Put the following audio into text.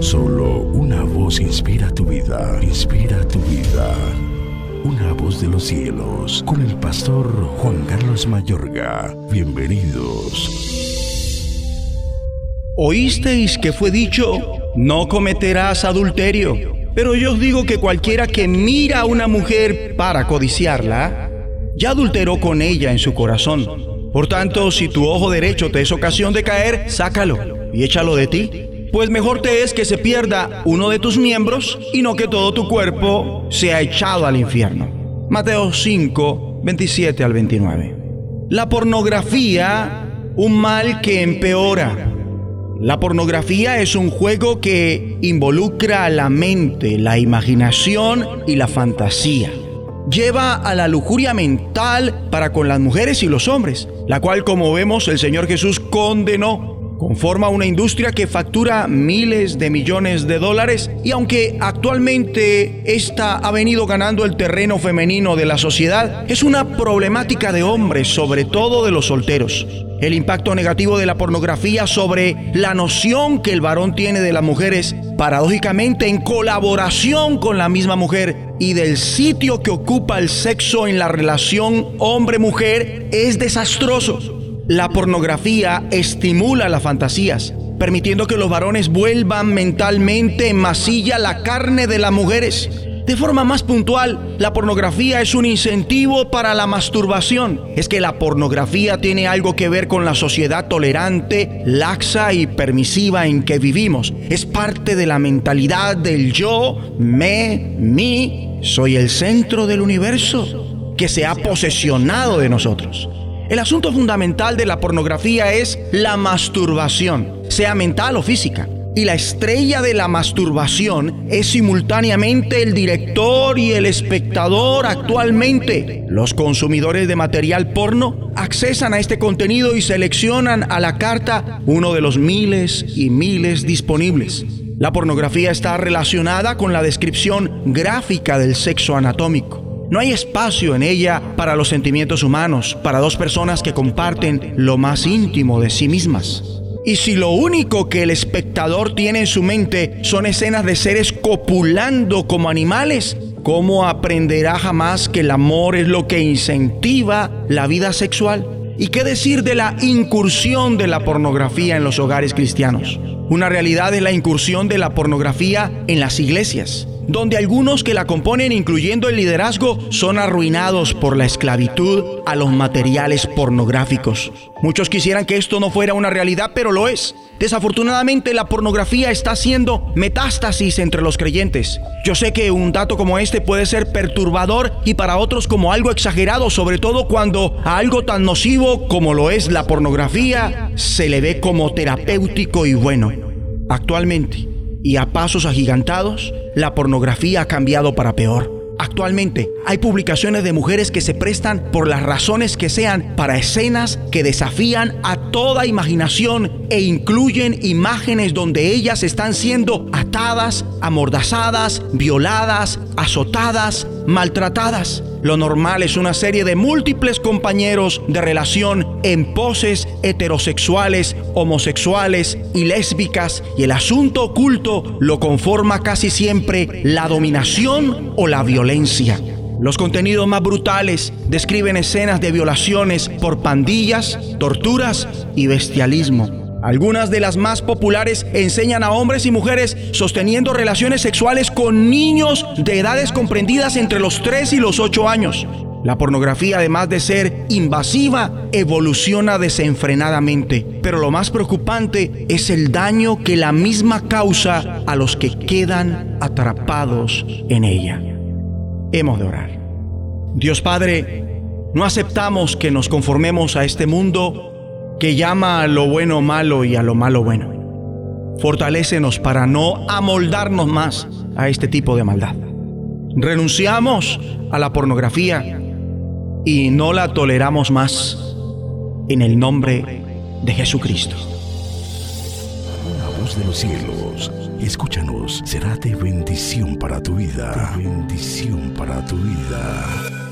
Solo una voz inspira tu vida, inspira tu vida. Una voz de los cielos, con el pastor Juan Carlos Mayorga. Bienvenidos. Oísteis que fue dicho, no cometerás adulterio. Pero yo os digo que cualquiera que mira a una mujer para codiciarla, ya adulteró con ella en su corazón. Por tanto, si tu ojo derecho te es ocasión de caer, sácalo y échalo de ti. Pues mejor te es que se pierda uno de tus miembros y no que todo tu cuerpo sea echado al infierno. Mateo 5, 27 al 29. La pornografía, un mal que empeora. La pornografía es un juego que involucra a la mente, la imaginación y la fantasía lleva a la lujuria mental para con las mujeres y los hombres, la cual como vemos el Señor Jesús condenó conforma una industria que factura miles de millones de dólares y aunque actualmente esta ha venido ganando el terreno femenino de la sociedad, es una problemática de hombres, sobre todo de los solteros. El impacto negativo de la pornografía sobre la noción que el varón tiene de las mujeres, paradójicamente en colaboración con la misma mujer, y del sitio que ocupa el sexo en la relación hombre-mujer es desastroso. La pornografía estimula las fantasías, permitiendo que los varones vuelvan mentalmente en masilla la carne de las mujeres. De forma más puntual, la pornografía es un incentivo para la masturbación. Es que la pornografía tiene algo que ver con la sociedad tolerante, laxa y permisiva en que vivimos. Es parte de la mentalidad del yo, me, mi soy el centro del universo que se ha posesionado de nosotros. El asunto fundamental de la pornografía es la masturbación, sea mental o física. Y la estrella de la masturbación es simultáneamente el director y el espectador actualmente. Los consumidores de material porno accesan a este contenido y seleccionan a la carta uno de los miles y miles disponibles. La pornografía está relacionada con la descripción gráfica del sexo anatómico. No hay espacio en ella para los sentimientos humanos, para dos personas que comparten lo más íntimo de sí mismas. Y si lo único que el espectador tiene en su mente son escenas de seres copulando como animales, ¿cómo aprenderá jamás que el amor es lo que incentiva la vida sexual? ¿Y qué decir de la incursión de la pornografía en los hogares cristianos? Una realidad es la incursión de la pornografía en las iglesias, donde algunos que la componen, incluyendo el liderazgo, son arruinados por la esclavitud a los materiales pornográficos. Muchos quisieran que esto no fuera una realidad, pero lo es. Desafortunadamente la pornografía está haciendo metástasis entre los creyentes. Yo sé que un dato como este puede ser perturbador y para otros como algo exagerado, sobre todo cuando a algo tan nocivo como lo es la pornografía se le ve como terapéutico y bueno. Actualmente, y a pasos agigantados, la pornografía ha cambiado para peor. Actualmente hay publicaciones de mujeres que se prestan por las razones que sean para escenas que desafían a toda imaginación e incluyen imágenes donde ellas están siendo atadas, amordazadas, violadas, azotadas, maltratadas. Lo normal es una serie de múltiples compañeros de relación en poses heterosexuales, homosexuales y lésbicas y el asunto oculto lo conforma casi siempre la dominación o la violencia. Los contenidos más brutales describen escenas de violaciones por pandillas, torturas y bestialismo. Algunas de las más populares enseñan a hombres y mujeres sosteniendo relaciones sexuales con niños de edades comprendidas entre los 3 y los 8 años. La pornografía, además de ser invasiva, evoluciona desenfrenadamente. Pero lo más preocupante es el daño que la misma causa a los que quedan atrapados en ella. Hemos de orar. Dios Padre, no aceptamos que nos conformemos a este mundo que llama a lo bueno malo y a lo malo bueno. Fortalécenos para no amoldarnos más a este tipo de maldad. Renunciamos a la pornografía y no la toleramos más en el nombre de Jesucristo. La voz de los cielos, escúchanos, será de bendición para tu vida. bendición para tu vida.